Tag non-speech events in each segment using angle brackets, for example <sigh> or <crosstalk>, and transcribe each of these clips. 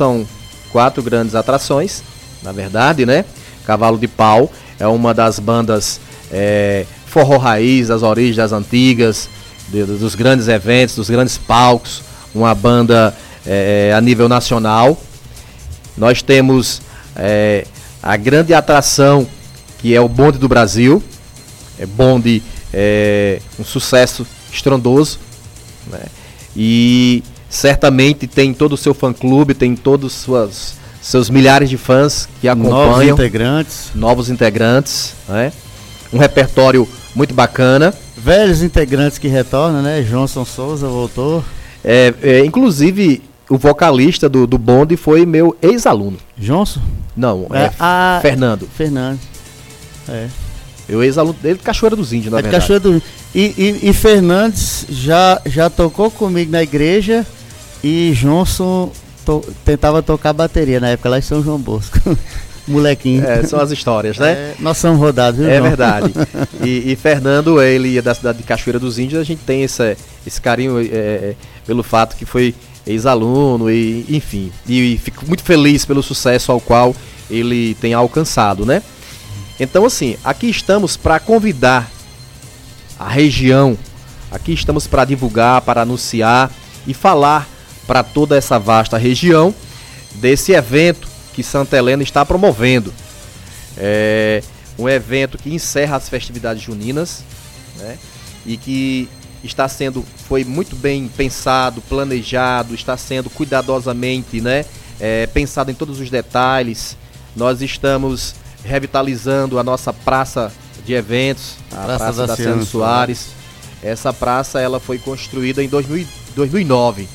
São quatro grandes atrações, na verdade, né? Cavalo de Pau é uma das bandas é, forró raiz, das origens das antigas, de, dos grandes eventos, dos grandes palcos, uma banda é, a nível nacional. Nós temos é, a grande atração que é o Bonde do Brasil, é bonde é um sucesso estrondoso, né? E certamente tem todo o seu fã-clube, tem todos suas, seus milhares de fãs que acompanham. Novos integrantes. Novos integrantes, né? Um repertório muito bacana. Velhos integrantes que retornam, né? Johnson Souza voltou. É, é, inclusive, o vocalista do, do bonde foi meu ex-aluno. Johnson? Não, é, é a... Fernando. Fernando. É. Eu ex-aluno dele de Cachoeira dos Índios, na é verdade. Cachoeira do... e, e, e Fernandes já, já tocou comigo na igreja e Johnson to... tentava tocar bateria na época lá em São João Bosco. <laughs> Molequinho. É, são as histórias, né? É, nós somos rodados, viu, É João? verdade. <laughs> E, e, Fernando, ele é da cidade de Cachoeira dos Índios, a gente tem esse, esse carinho é, é pelo fato que foi ex-aluno, e enfim. E, e fico muito feliz pelo sucesso ao qual ele tem alcançado, né? Então, assim, aqui estamos para convidar a região, aqui estamos para divulgar, para anunciar e falar para toda essa vasta região desse evento que Santa Helena está promovendo. É um evento que encerra as festividades juninas né? e que está sendo, foi muito bem pensado, planejado, está sendo cuidadosamente né? É, pensado em todos os detalhes. Nós estamos revitalizando a nossa praça de eventos, a Praça, praça da, Ciano Soares. Essa praça ela foi construída em 2000, 2009,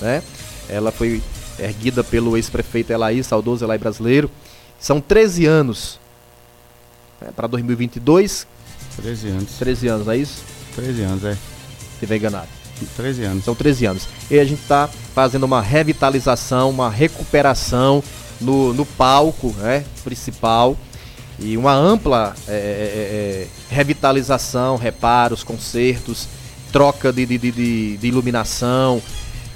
né? Ela foi erguida pelo ex-prefeito Elaí, saudoso Elaí brasileiro. São 13 anos né? para 2022. 13 anos. 13 anos, não é isso? 13 anos, é. Estiver enganado. 13 anos. São 13 anos. E a gente está fazendo uma revitalização, uma recuperação no, no palco né, principal e uma ampla é, é, é, é revitalização, reparos, consertos, troca de, de, de, de iluminação,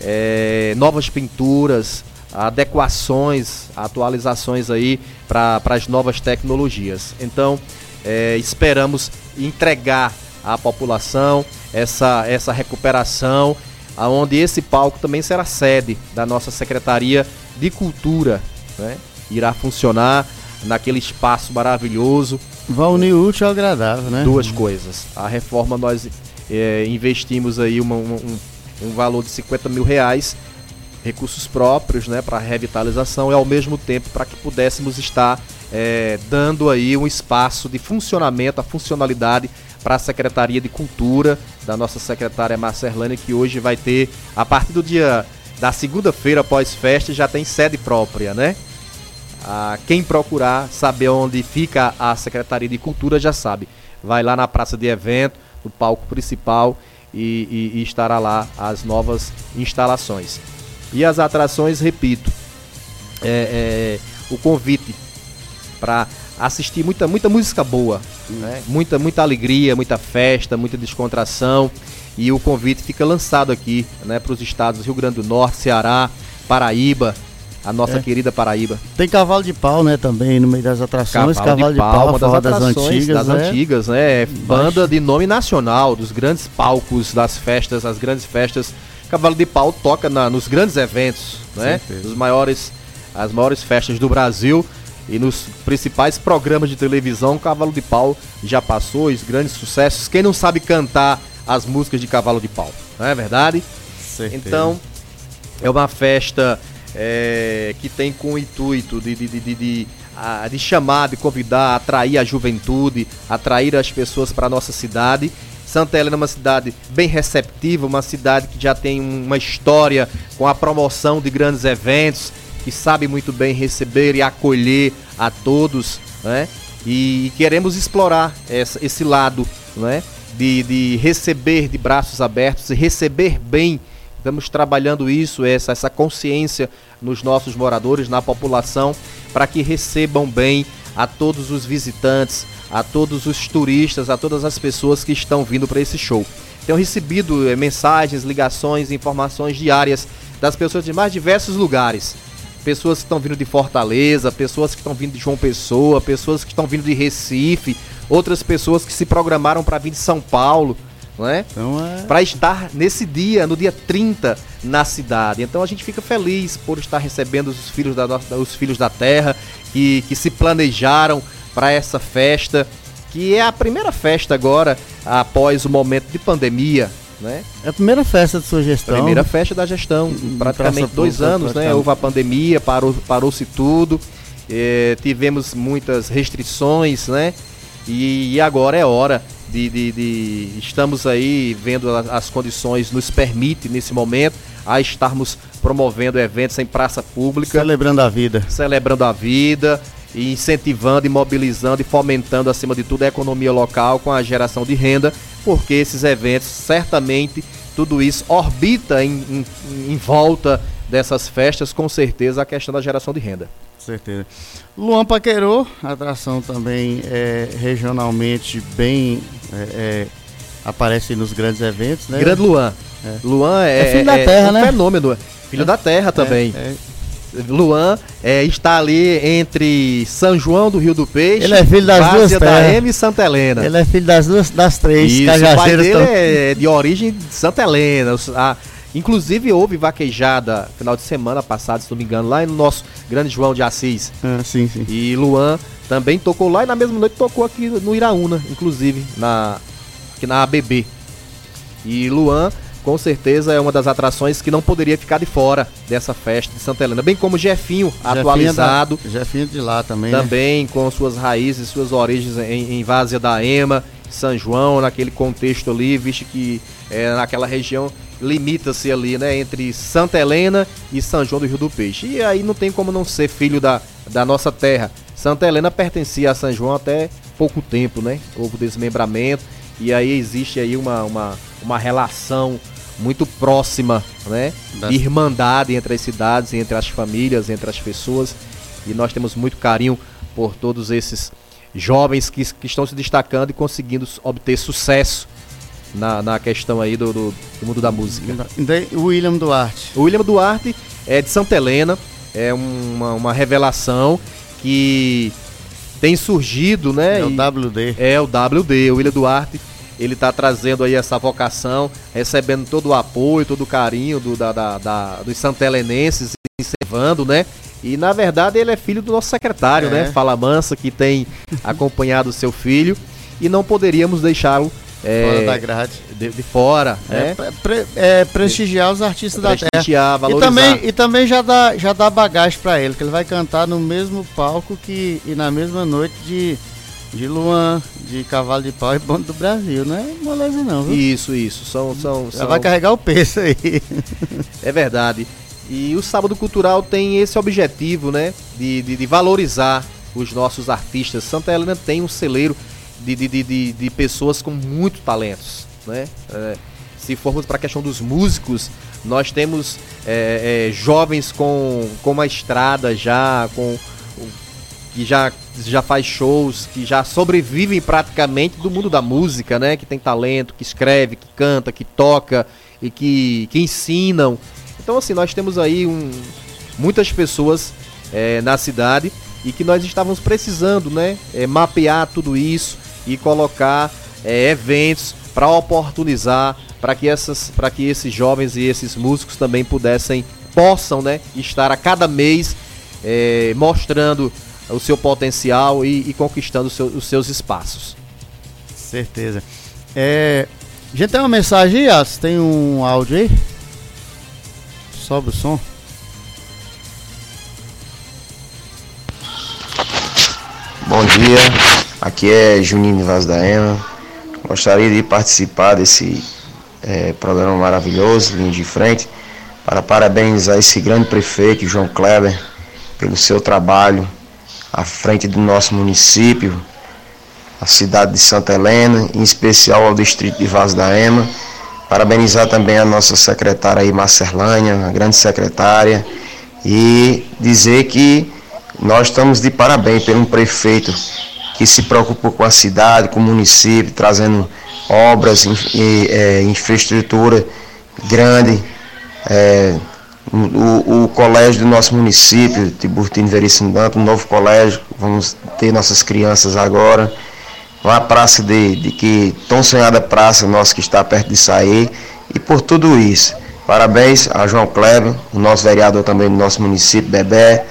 é, novas pinturas, adequações, atualizações aí para as novas tecnologias. Então, é, esperamos entregar à população essa, essa recuperação, aonde esse palco também será sede da nossa Secretaria de Cultura né? Irá funcionar naquele espaço maravilhoso. Vai unir útil ao agradável, né? Duas coisas. A reforma nós é, investimos aí uma, um, um valor de 50 mil reais, recursos próprios, né, para revitalização e ao mesmo tempo para que pudéssemos estar é, dando aí um espaço de funcionamento, a funcionalidade para a Secretaria de Cultura da nossa secretária Marcelane, que hoje vai ter, a partir do dia da segunda-feira pós-festa, já tem sede própria, né? Ah, quem procurar saber onde fica a Secretaria de Cultura já sabe. Vai lá na praça de evento, no palco principal e, e, e estará lá as novas instalações. E as atrações, repito, é, é, o convite para assistir muita, muita música boa, né? muita, muita alegria, muita festa, muita descontração. E o convite fica lançado aqui né, para os estados Rio Grande do Norte, Ceará, Paraíba, a nossa é. querida Paraíba. Tem cavalo de pau, né, também no meio das atrações. Cavalo, cavalo de, pau, de pau, uma das atrações das antigas, das né? antigas, né? Banda de nome nacional, dos grandes palcos das festas, as grandes festas. Cavalo de pau toca na, nos grandes eventos, né? Nos maiores, as maiores festas do Brasil e nos principais programas de televisão. Cavalo de pau já passou os grandes sucessos. Quem não sabe cantar as músicas de Cavalo de Pau, não é verdade? Certeza. Então é uma festa é, que tem com o intuito de, de, de, de, de, chamar, de convidar, atrair a juventude, atrair as pessoas para a nossa cidade. Santa Helena é uma cidade bem receptiva, uma cidade que já tem uma história com a promoção de grandes eventos, que sabe muito bem receber e acolher a todos, né? E queremos explorar essa, esse lado, né? De, de receber de braços abertos e receber bem Estamos trabalhando isso, essa, essa consciência nos nossos moradores, na população, para que recebam bem a todos os visitantes, a todos os turistas, a todas as pessoas que estão vindo para esse show. Tenho recebido eh, mensagens, ligações, informações diárias das pessoas de mais diversos lugares. pessoas que estão vindo de Fortaleza, pessoas que estão vindo de João Pessoa, pessoas que estão vindo de Recife, outras pessoas que se programaram para vir de São Paulo, não é? Então é... Para estar nesse dia, no dia 30, na cidade. Então a gente fica feliz por estar recebendo os filhos da, os filhos da terra que, que se planejaram para essa festa, que é a primeira festa agora após o momento de pandemia, né? É a primeira festa de sua gestão. Primeira festa da gestão, praticamente dois anos, né? Houve a pandemia, parou, parou-se tudo, eh, tivemos muitas restrições, né? E, e agora é hora de, de, de, Estamos aí vendo as, condições nos permite nesse momento a estarmos promovendo eventos em praça pública. Celebrando a vida. Celebrando a vida e incentivando e mobilizando e fomentando, acima de tudo, a economia local com a geração de renda, porque esses eventos, certamente, tudo isso orbita em, em, em volta dessas festas, com certeza, a questão da geração de renda. Certeza. Luan Paquerô, atração também é, regionalmente bem. É, é, aparece nos grandes eventos, né? Grande Luan. É. Luan é, é filho da terra, é um né? fenômeno. Filho da terra também. Luan é, está ali entre São João do Rio do Peixe, ele é filho das duas da M e Santa Helena. Ele é filho das duas, das três. Isso, o pai dele tão... é de origem de Santa Helena. A, inclusive houve vaquejada final de semana passado, se não me engano, lá no nosso grande João de Assis. Ah, sim, sim. E Luan também tocou lá e na mesma noite tocou aqui no Iraúna, inclusive, na, aqui na ABB. E Luan com certeza é uma das atrações que não poderia ficar de fora dessa festa de Santa Helena. Bem como Jefinho, Jefinho atualizado. Da, Jefinho de lá também. Né? Também né? com suas raízes, suas origens em, em Várzea da Ema, São João, naquele contexto ali, visto que é, naquela região limita-se ali, né, entre Santa Helena e São João do Rio do Peixe. E aí não tem como não ser filho da, da nossa terra. Santa Helena pertencia a São João até pouco tempo, né? Houve desmembramento e aí existe aí uma, uma, uma relação muito próxima, né? De irmandade entre as cidades, entre as famílias, entre as pessoas. E nós temos muito carinho por todos esses jovens que, que estão se destacando e conseguindo obter sucesso na, na questão aí do, do, do mundo da música. O William Duarte. O William Duarte é de Santa Helena, é uma, uma revelação que tem surgido, né? É o WD. É o WD, o William Duarte. Ele está trazendo aí essa vocação, recebendo todo o apoio, todo o carinho do, da, da, da, dos santelenenses, incentivando, né? E na verdade ele é filho do nosso secretário, é. né? Fala Mansa, que tem acompanhado o seu filho. E não poderíamos deixá-lo é, fora da grade. De, de fora, é, né? Pre, é, prestigiar os artistas da terra. valorizar. E também, e também já dá, já dá bagagem para ele, que ele vai cantar no mesmo palco que e na mesma noite de, de Luan, de Cavalo de Pau e Bonde do Brasil. Não é moleza não, viu? Isso, isso. São, são, já vai carregar o peso aí. <laughs> É verdade. E o Sábado Cultural tem esse objetivo, né? De, de, de valorizar os nossos artistas. Santa Helena tem um celeiro de, de, de, de pessoas com muito talentos, né? É, se formos para a questão dos músicos, nós temos é, é, jovens com, com uma estrada já, com que já, já faz shows, que já sobrevivem praticamente do mundo da música, né? Que tem talento, que escreve, que canta, que toca e que, que ensinam. Então, assim, nós temos aí um, muitas pessoas é, na cidade e que nós estávamos precisando, né? É, mapear tudo isso e colocar é, eventos para oportunizar para que essas para que esses jovens e esses músicos também pudessem possam né estar a cada mês é, mostrando o seu potencial e, e conquistando seu, os seus espaços. Certeza. É a gente tem uma mensagem aí, tem um áudio aí? Sobe o som. Bom dia Aqui é Juninho Vaz da Ema. Gostaria de participar desse é, programa maravilhoso, linha de frente, para parabenizar esse grande prefeito, João Kleber, pelo seu trabalho à frente do nosso município, a cidade de Santa Helena, em especial ao distrito de Vaz da Ema. Parabenizar também a nossa secretária aí, Marcelânia, a grande secretária, e dizer que nós estamos de parabéns pelo um prefeito que se preocupou com a cidade, com o município, trazendo obras, e, é, infraestrutura grande, é, o, o, colégio do nosso município, Tiburtino Veríssimo Danto, um novo colégio, vamos ter nossas crianças agora. Uma praça de, de que tão sonhada praça nossa que está perto de sair. E por tudo isso, parabéns a João Kleber, o nosso vereador também do nosso município, Bebé,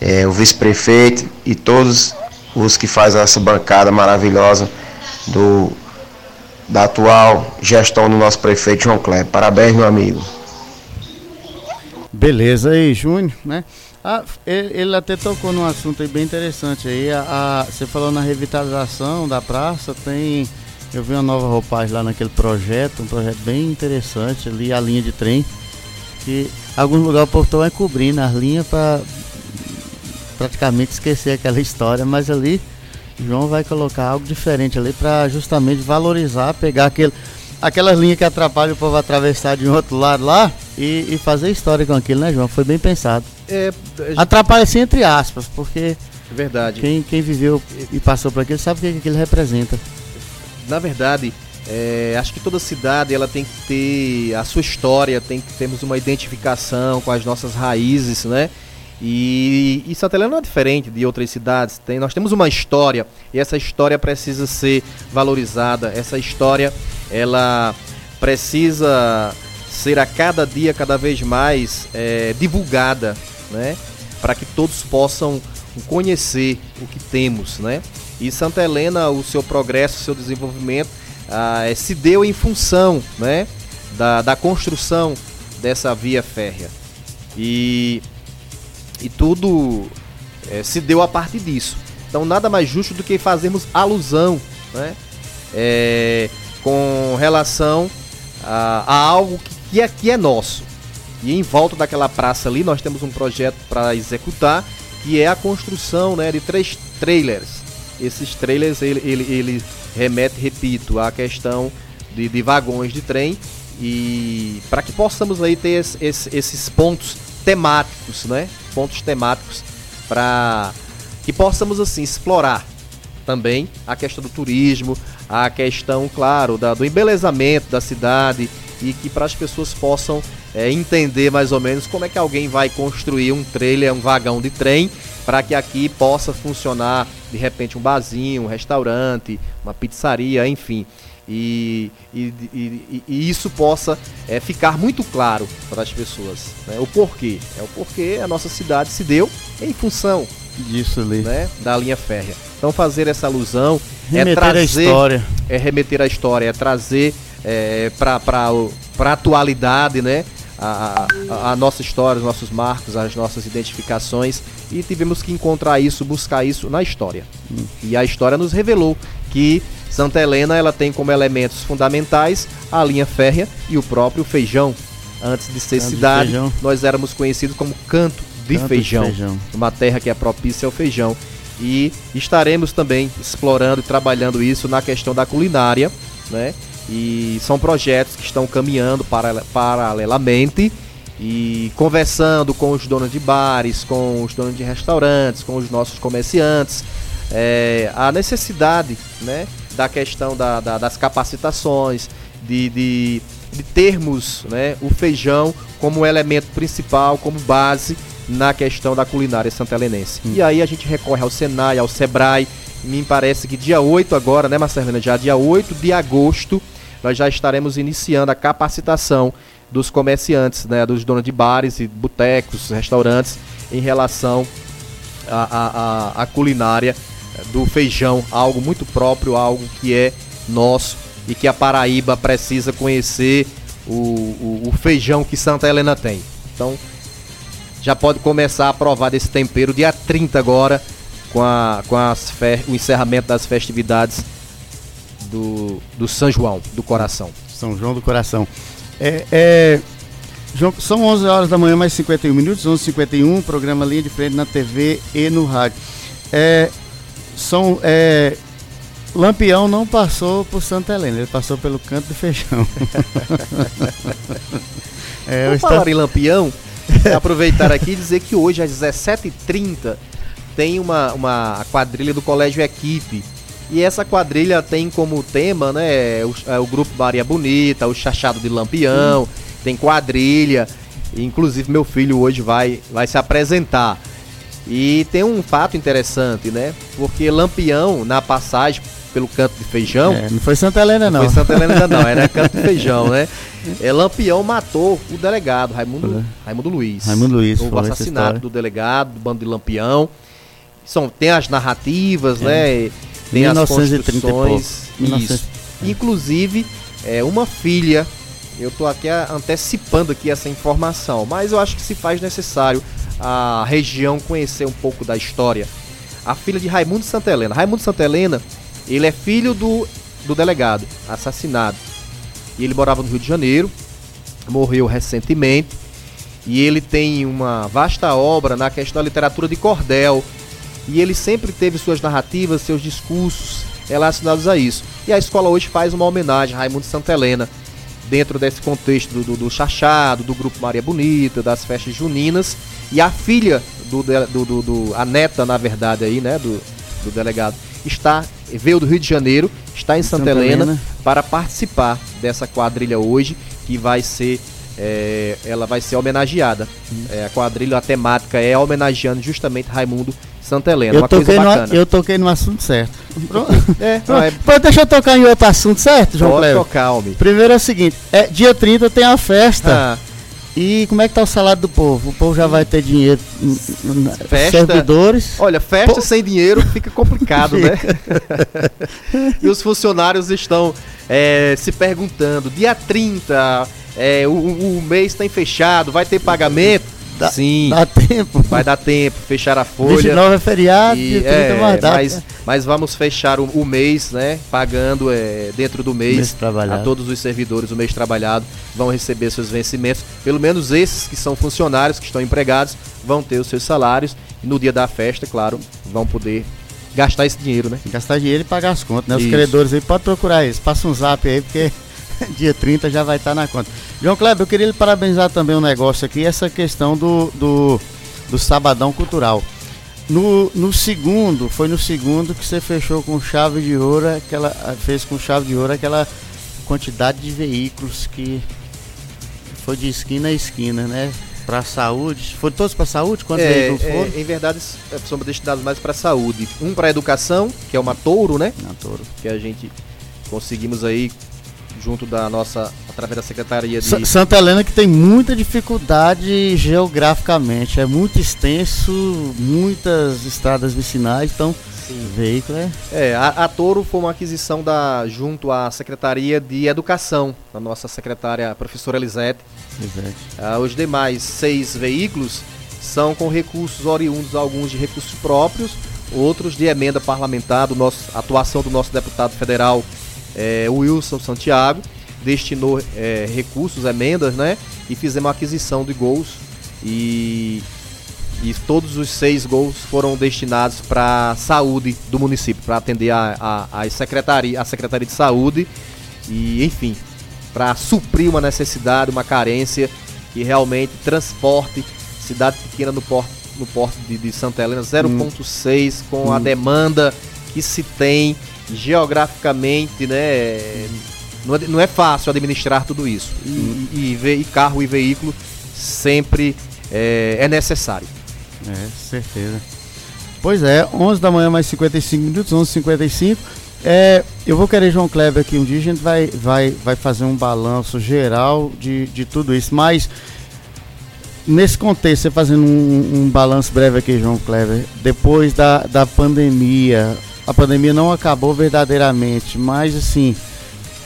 é, o vice-prefeito e todos os que fazem essa bancada maravilhosa do, da atual gestão do nosso prefeito João Kleber. Parabéns, meu amigo. Beleza aí, Júnior, né? Ah, ele, ele, até tocou num assunto bem interessante aí. A, a, você falou na revitalização da praça, tem. Eu vi uma nova roupagem lá naquele projeto, um projeto bem interessante ali, a linha de trem. Que alguns lugares o portão vai cobrindo as linhas para praticamente esquecer aquela história, mas ali João vai colocar algo diferente ali para justamente valorizar, pegar aquele aquelas linhas que atrapalham o povo atravessar de um outro lado lá e, e fazer história com aquilo, né, João? Foi bem pensado. É, gente... Atrapalha assim entre aspas, porque é verdade. Quem, quem viveu e passou por aquilo sabe o que, que aquilo representa. Na verdade, é, acho que toda cidade ela tem que ter a sua história, tem que termos uma identificação com as nossas raízes, né? E, e Santa Helena não é diferente de outras cidades. Tem, nós temos uma história e essa história precisa ser valorizada. Essa história ela precisa ser a cada dia cada vez mais é, divulgada, né? Para que todos possam conhecer o que temos, né? E Santa Helena, o seu progresso, o seu desenvolvimento ah, é, se deu em função, né? Da, da construção dessa via férrea. E e tudo é, se deu a partir disso. Então nada mais justo do que fazermos alusão né, é, com relação a, a algo que, que, é, que é nosso. E em volta daquela praça ali nós temos um projeto para executar que é a construção né, de três trailers. Esses trailers ele, ele, ele remete, repito, à questão de, de vagões de trem e para que possamos aí ter esse, esse, esses pontos temáticos, né? Pontos temáticos para que possamos assim explorar também a questão do turismo, a questão, claro, da, do embelezamento da cidade e que para as pessoas possam é, entender mais ou menos como é que alguém vai construir um trailer, um vagão de trem, para que aqui possa funcionar de repente um barzinho, um restaurante, uma pizzaria, enfim e, e, e, e isso possa é, ficar muito claro para as pessoas. Né? O porquê. É o porquê a nossa cidade se deu em função disso ali. Né? Da linha férrea. Então fazer essa alusão é remeter é trazer. A história. É remeter a história, é trazer é, para a atualidade, né? A, a, a, nossa história, os nossos marcos, as nossas identificações e tivemos que encontrar isso, buscar isso na história. Hum. E a história nos revelou que Santa Helena ela tem como elementos fundamentais a linha férrea e o próprio feijão. Antes de ser canto cidade, de nós éramos conhecidos como Canto de, canto feijão, de feijão, uma terra que é propícia ao feijão. E estaremos também explorando e trabalhando isso na questão da culinária, né? E são projetos que estão caminhando paralelamente e conversando com os donos de bares, com os donos de restaurantes, com os nossos comerciantes, é, a necessidade né, da questão da, da, das capacitações, de, de, de termos né, o feijão como elemento principal, como base na questão da culinária santelenense. Hum. E aí a gente recorre ao Senai, ao Sebrae. Me parece que dia 8 agora, né, Marcelina? Já dia 8 de agosto, nós já estaremos iniciando a capacitação dos comerciantes, né, dos donos de bares e botecos, restaurantes, em relação à, à, à culinária do feijão, algo muito próprio, algo que é nosso e que a Paraíba precisa conhecer o, o, o feijão que Santa Helena tem. Então, já pode começar a provar desse tempero dia 30 agora, com, a, com as fe, o encerramento das festividades do, do São João do Coração. São João do Coração. É, é, João, são 11 horas da manhã, mais 51 minutos, 11h51, programa Linha de Frente na TV e no rádio. É, são, é, Lampião não passou por Santa Helena, ele passou pelo canto do feijão. <laughs> é, Vou falar em Lampião, aproveitar aqui e dizer que hoje às 17h30 tem uma, uma quadrilha do Colégio Equipe. E essa quadrilha tem como tema, né, o, é, o grupo Maria Bonita, o Chachado de Lampião, hum. tem quadrilha. Inclusive meu filho hoje vai, vai se apresentar. E tem um fato interessante, né? Porque Lampião, na passagem pelo canto de feijão. É, não foi Santa Helena, não. Não foi Santa Helena ainda não, era <laughs> canto de feijão, né? É, Lampião matou o delegado, Raimundo, Raimundo Luiz. Raimundo Luiz. O assassinato do delegado, do bando de Lampião. São, tem as narrativas, é. né? Tem 1930 as construções. Isso. Inclusive, é, uma filha. Eu tô aqui antecipando aqui essa informação, mas eu acho que se faz necessário a região conhecer um pouco da história. A filha de Raimundo Santa Helena. Raimundo Santa Helena, ele é filho do, do delegado, assassinado. E ele morava no Rio de Janeiro, morreu recentemente. E ele tem uma vasta obra na questão da literatura de cordel. E ele sempre teve suas narrativas, seus discursos relacionados a isso. E a escola hoje faz uma homenagem a Raimundo Santa Helena, dentro desse contexto do, do, do Chachado, do Grupo Maria Bonita, das festas juninas. E a filha do, do, do, do a neta, na verdade, aí, né, do, do delegado, está veio do Rio de Janeiro, está em Santa, Santa Helena, Helena, para participar dessa quadrilha hoje, que vai ser é, ela vai ser homenageada. Hum. É, a quadrilha, a temática é homenageando justamente Raimundo Santa Helena. Eu, toquei no, eu toquei no assunto certo. <laughs> é, é... deixa eu tocar em outro assunto, certo, João Pode tocar, homem. Primeiro é o seguinte, é, dia 30 tem a festa. Ah. E como é que tá o salário do povo? O povo já vai ter dinheiro, festa, servidores. Olha, festa po... sem dinheiro fica complicado, né? <laughs> <laughs> e os funcionários estão é, se perguntando: dia 30, é, o, o mês está fechado, vai ter pagamento? Dá, Sim. Dá tempo. Vai dar tempo, fechar a folha. 29 é feriado e, e 30 é, mais. Mas, mas vamos fechar o, o mês, né? Pagando é, dentro do mês, mês a todos os servidores o mês trabalhado vão receber seus vencimentos. Pelo menos esses que são funcionários, que estão empregados, vão ter os seus salários. E no dia da festa, claro, vão poder gastar esse dinheiro, né? Gastar dinheiro e pagar as contas, né? Os Isso. credores aí, pode procurar isso. Passa um zap aí, porque <laughs> dia 30 já vai estar tá na conta. João Kleber, eu queria lhe parabenizar também um negócio aqui, essa questão do, do, do Sabadão Cultural. No, no segundo, foi no segundo que você fechou com chave de ouro, aquela, fez com chave de ouro aquela quantidade de veículos que foi de esquina a esquina, né? Para saúde. Foram todos para saúde? Quantos é, veículos é, foram? É, em verdade, são destinados mais para saúde. Um para educação, que é uma touro, né? Uma touro. Que a gente conseguimos aí junto da nossa, através da Secretaria de... Santa Helena que tem muita dificuldade geograficamente, é muito extenso, muitas estradas vicinais, então Sim. veículo é... É, a, a Toro foi uma aquisição da, junto à Secretaria de Educação, da nossa secretária professora Elisete. Ah, os demais seis veículos são com recursos oriundos, alguns de recursos próprios, outros de emenda parlamentar, do nosso, atuação do nosso deputado federal é, Wilson Santiago, destinou é, recursos, emendas, né? E fizemos a aquisição de gols e, e todos os seis gols foram destinados para saúde do município, para atender a, a, a, secretaria, a Secretaria de Saúde e, enfim, para suprir uma necessidade, uma carência que realmente transporte cidade pequena no porto, no porto de, de Santa Helena 0.6 hum. com hum. a demanda que se tem geograficamente, né? Não é, não é fácil administrar tudo isso. E, e, e, carro e veículo sempre é, é necessário. É, certeza. Pois é, 11 da manhã mais 55 minutos, 11h55. É, eu vou querer João Kleber aqui um dia, a gente vai, vai, vai fazer um balanço geral de, de tudo isso, mas nesse contexto, você fazendo um, um balanço breve aqui, João Kleber, depois da, da pandemia, a pandemia não acabou verdadeiramente, mas assim,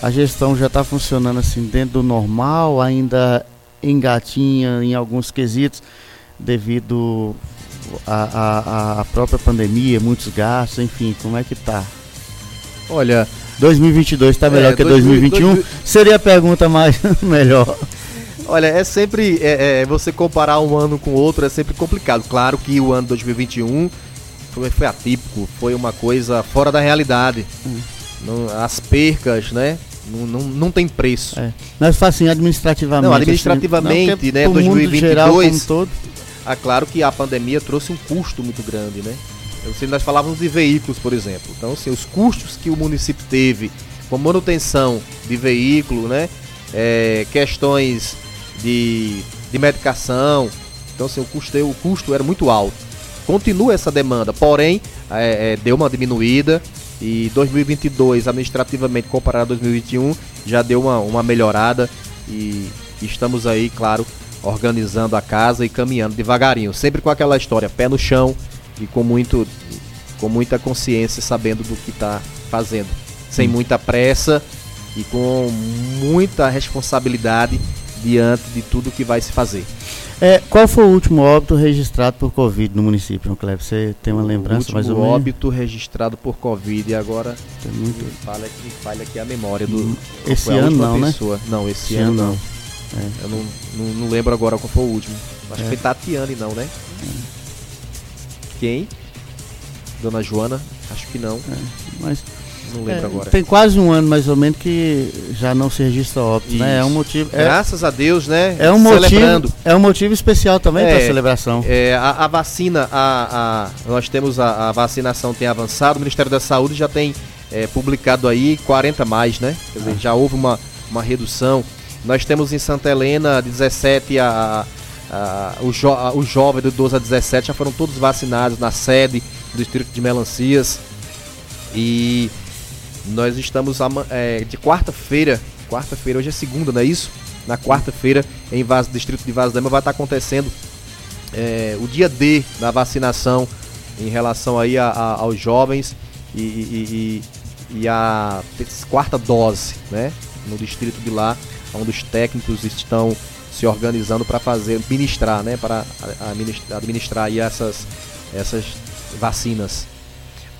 a gestão já está funcionando assim dentro do normal, ainda engatinha em alguns quesitos devido à própria pandemia, muitos gastos, enfim, como é que tá? Olha, 2022 está melhor é, que 2021? Seria a pergunta mais <laughs> melhor. Olha, é sempre é, é, você comparar um ano com outro é sempre complicado. Claro que o ano 2021 foi, foi atípico, foi uma coisa fora da realidade. Hum. Não, as percas, né? Não, não, não tem preço. É. Mas assim, administrativamente. Não, administrativamente, assim, não, né? 2022. Geral, todo. Ah, claro que a pandemia trouxe um custo muito grande, né? Se nós falávamos de veículos, por exemplo. Então, assim, os custos que o município teve com manutenção de veículo, né? É, questões de de medicação. Então, assim, o custo, o custo era muito alto. Continua essa demanda, porém, é, é, deu uma diminuída e 2022, administrativamente comparado a 2021, já deu uma, uma melhorada e estamos aí, claro, organizando a casa e caminhando devagarinho, sempre com aquela história, pé no chão e com muito com muita consciência, sabendo do que está fazendo, sem hum. muita pressa e com muita responsabilidade diante de tudo que vai se fazer. É, qual foi o último óbito registrado por Covid no município, João Cleber? Você tem uma lembrança mais ou menos? O óbito registrado por Covid e agora tem muito... falha, aqui, falha aqui a memória do. Hum, esse ano não, né? pessoa. né? Não, esse, esse ano, ano, não. É. Eu não, não, não, lembro agora qual foi o último. Acho é. que foi Tatiane, não, né? É. Quem? Dona Joana? Acho que não. É, mas não lembro é, agora. Tem quase um ano mais ou menos que já não se registra óbito, né? É um motivo. É, Graças a Deus, né? É um motivo. É um motivo especial também é, para a celebração. É, a, a vacina, a, a, nós temos a, a, vacinação tem avançado, o Ministério da Saúde já tem é, publicado aí 40 mais, né? Quer dizer, ah. já houve uma, uma redução. Nós temos em Santa Helena 17 a, a, o, jo, a, o jovem do 12 a 17 já foram todos vacinados na sede do distrito de Melancias. E nós estamos é, de quarta-feira, quarta-feira, hoje é segunda, não é isso? Na quarta-feira, em Vaz, distrito de Vaz Dama, vai estar acontecendo é, o dia D da vacinação em relação aí a, a, aos jovens e, e, e, e, a quarta dose, né? No distrito de lá, onde os técnicos estão se organizando para fazer, ministrar, né? Para administrar, administrar aí essas, essas vacinas.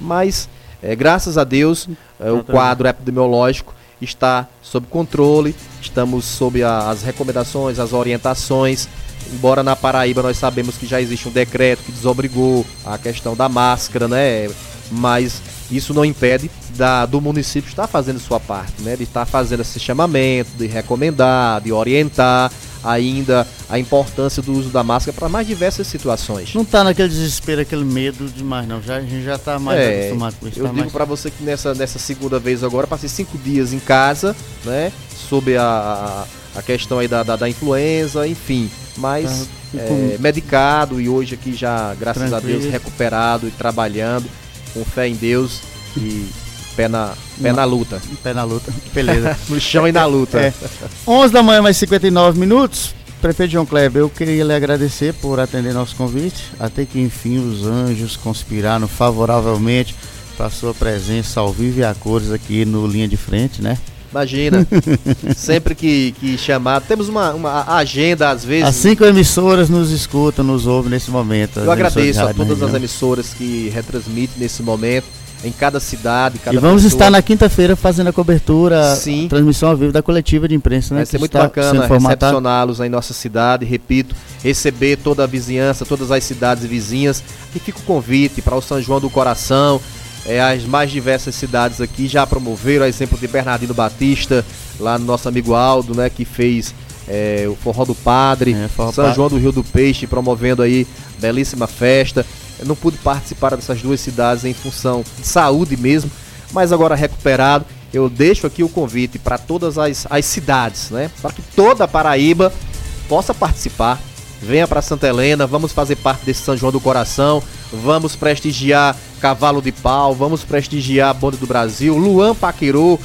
Mas é, graças a Deus, é, o quadro epidemiológico está sob controle, estamos sob a, as recomendações, as orientações. Embora na Paraíba nós sabemos que já existe um decreto que desobrigou a questão da máscara, né? Mas isso não impede da, do município estar fazendo sua parte, né? De estar fazendo esse chamamento, de recomendar, de orientar ainda a importância do uso da máscara para mais diversas situações. Não está naquele desespero, aquele medo demais, não. Já, a gente já está mais é, acostumado com isso. Eu tá digo mais... para você que nessa, nessa segunda vez agora, passei cinco dias em casa, né? Sob a, a, questão aí da, da, da influenza, enfim. Mas tá, é, medicado e hoje aqui já, graças Tranquilo. a Deus, recuperado e trabalhando com fé em Deus e Pé na, pé na luta. Pé na luta, <laughs> beleza. no chão e na luta. É. 11 da manhã, mais 59 minutos. Prefeito João Kleber, eu queria lhe agradecer por atender nosso convite. Até que enfim os anjos conspiraram favoravelmente para sua presença ao vivo e a cores aqui no Linha de Frente, né? Imagina, <laughs> sempre que, que chamar, temos uma, uma agenda às vezes. As cinco emissoras nos escutam, nos ouvem nesse momento. Eu agradeço a todas as emissoras que retransmitem nesse momento em cada cidade. Cada e vamos pessoa. estar na quinta-feira fazendo a cobertura, Sim. A transmissão ao vivo da coletiva de imprensa, né? Vai ser muito bacana recepcioná-los em nossa cidade, repito, receber toda a vizinhança, todas as cidades vizinhas. E fica o convite para o São João do Coração, é, as mais diversas cidades aqui já promoveram, a exemplo de Bernardino Batista, lá no nosso amigo Aldo, né, que fez é, o Forró do Padre, é, São Padre. João do Rio do Peixe, promovendo aí belíssima festa. Eu não pude participar dessas duas cidades em função de saúde mesmo, mas agora recuperado, eu deixo aqui o convite para todas as, as cidades, né? Para que toda a Paraíba possa participar. Venha para Santa Helena, vamos fazer parte desse São João do Coração, vamos prestigiar Cavalo de Pau, vamos prestigiar Bonde do Brasil, Luan Paquerô,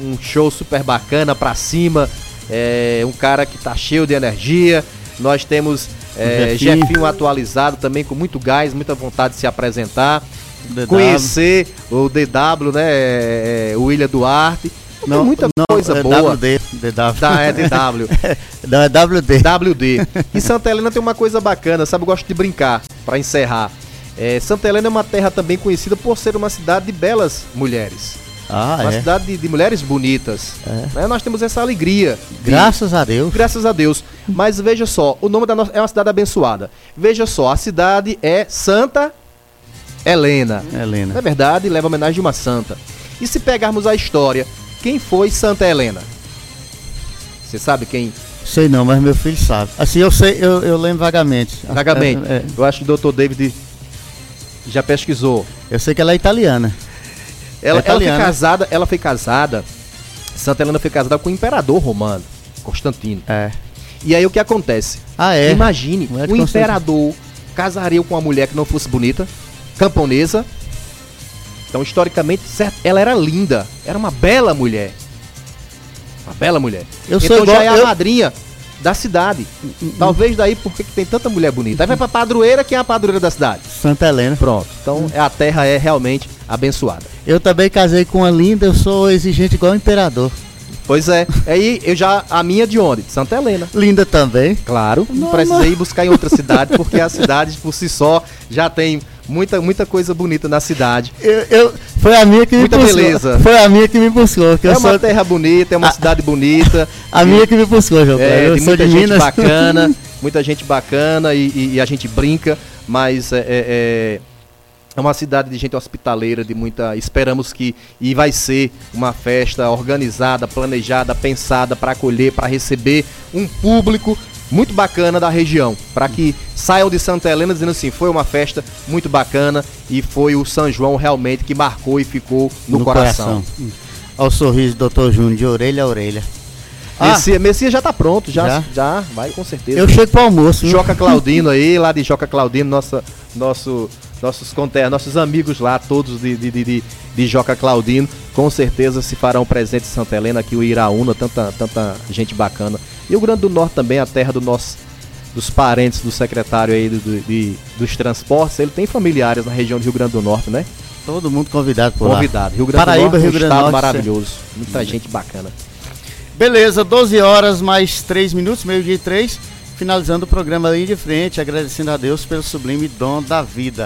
um show super bacana para cima, é um cara que tá cheio de energia. Nós temos é, Jefinho atualizado também com muito gás, muita vontade de se apresentar. DW. Conhecer o DW, né? É, é, o William Duarte. Não, Tem muita não, coisa é boa. WD, DW. Da, é DW. <laughs> não, é WD. WD. E Santa Helena tem uma coisa bacana, sabe? Eu gosto de brincar, para encerrar. É, Santa Helena é uma terra também conhecida por ser uma cidade de belas mulheres. Ah, uma é. cidade de, de mulheres bonitas. É. Né? Nós temos essa alegria. Graças a Deus. Graças a Deus. Mas veja só, o nome da nossa é uma cidade abençoada. Veja só, a cidade é Santa Helena. Helena. Na é verdade, leva homenagem de uma santa. E se pegarmos a história, quem foi Santa Helena? Você sabe quem? Sei não, mas meu filho sabe. Assim, eu sei, eu, eu lembro vagamente. Vagamente. É, é. Eu acho que o Dr. David já pesquisou. Eu sei que ela é italiana. Ela, ela foi casada, ela foi casada. Santa Helena foi casada com o imperador romano, Constantino. É. E aí o que acontece? Ah, é? Imagine, Não é o conceito. imperador casaria com uma mulher que não fosse bonita, camponesa. Então, historicamente, certo, ela era linda, era uma bela mulher. Uma bela mulher. Eu então igual- já é a eu- madrinha da cidade. Talvez daí porque que tem tanta mulher bonita. Aí vai pra padroeira, quem é a padroeira da cidade? Santa Helena. Pronto. Então a terra é realmente abençoada. Eu também casei com uma linda, eu sou exigente igual o imperador. Pois é. Aí eu já. A minha de onde? De Santa Helena. Linda também. Claro, não Não, precisei ir buscar em outra cidade, <laughs> porque a cidade por si só já tem muita, muita coisa bonita na cidade. Eu, eu- foi a minha que me Muita buscou. beleza. Foi a minha que me buscou. Que É uma sou, terra bonita, é uma A- cidade bonita. a minha que me buscou, João. É, eu tem muita gente Minas. bacana, <laughs> muita gente bacana e, e- e a gente brinca, mas é, é- é- uma cidade de gente hospitaleira, de muita. Esperamos que. E vai ser uma festa organizada, planejada, pensada para acolher, para receber um público muito bacana da região. Para que saiam de Santa Helena dizendo assim: foi uma festa muito bacana e foi o São João realmente que marcou e ficou no, coração. Olha o sorriso do Dr. Júnior, de orelha a orelha. Ah, Messias, Messias já tá pronto, já, Já? já, vai com certeza. eu chego pro almoço. Joca Claudino aí, lá de Joca Claudino, nossa, nosso, nossos nossos amigos lá, todos de, de, de, de- Joca Claudino, com certeza se farão presente em Santa Helena, aqui o Iraúna, tanta, tanta gente bacana. E o Rio Grande do Norte também, a terra do nosso, dos parentes do secretário aí do, de, dos transportes, ele tem familiares na região do Rio Grande do Norte, né? Todo mundo convidado por lá. Convidado. Rio Grande Paraíba, do Norte, Rio Grande do Norte, maravilhoso. Muita gente bacana. Beleza, 12 horas mais 3 minutos, meio-dia e 3. Finalizando o programa Linha de Frente, agradecendo a Deus pelo sublime dom da vida.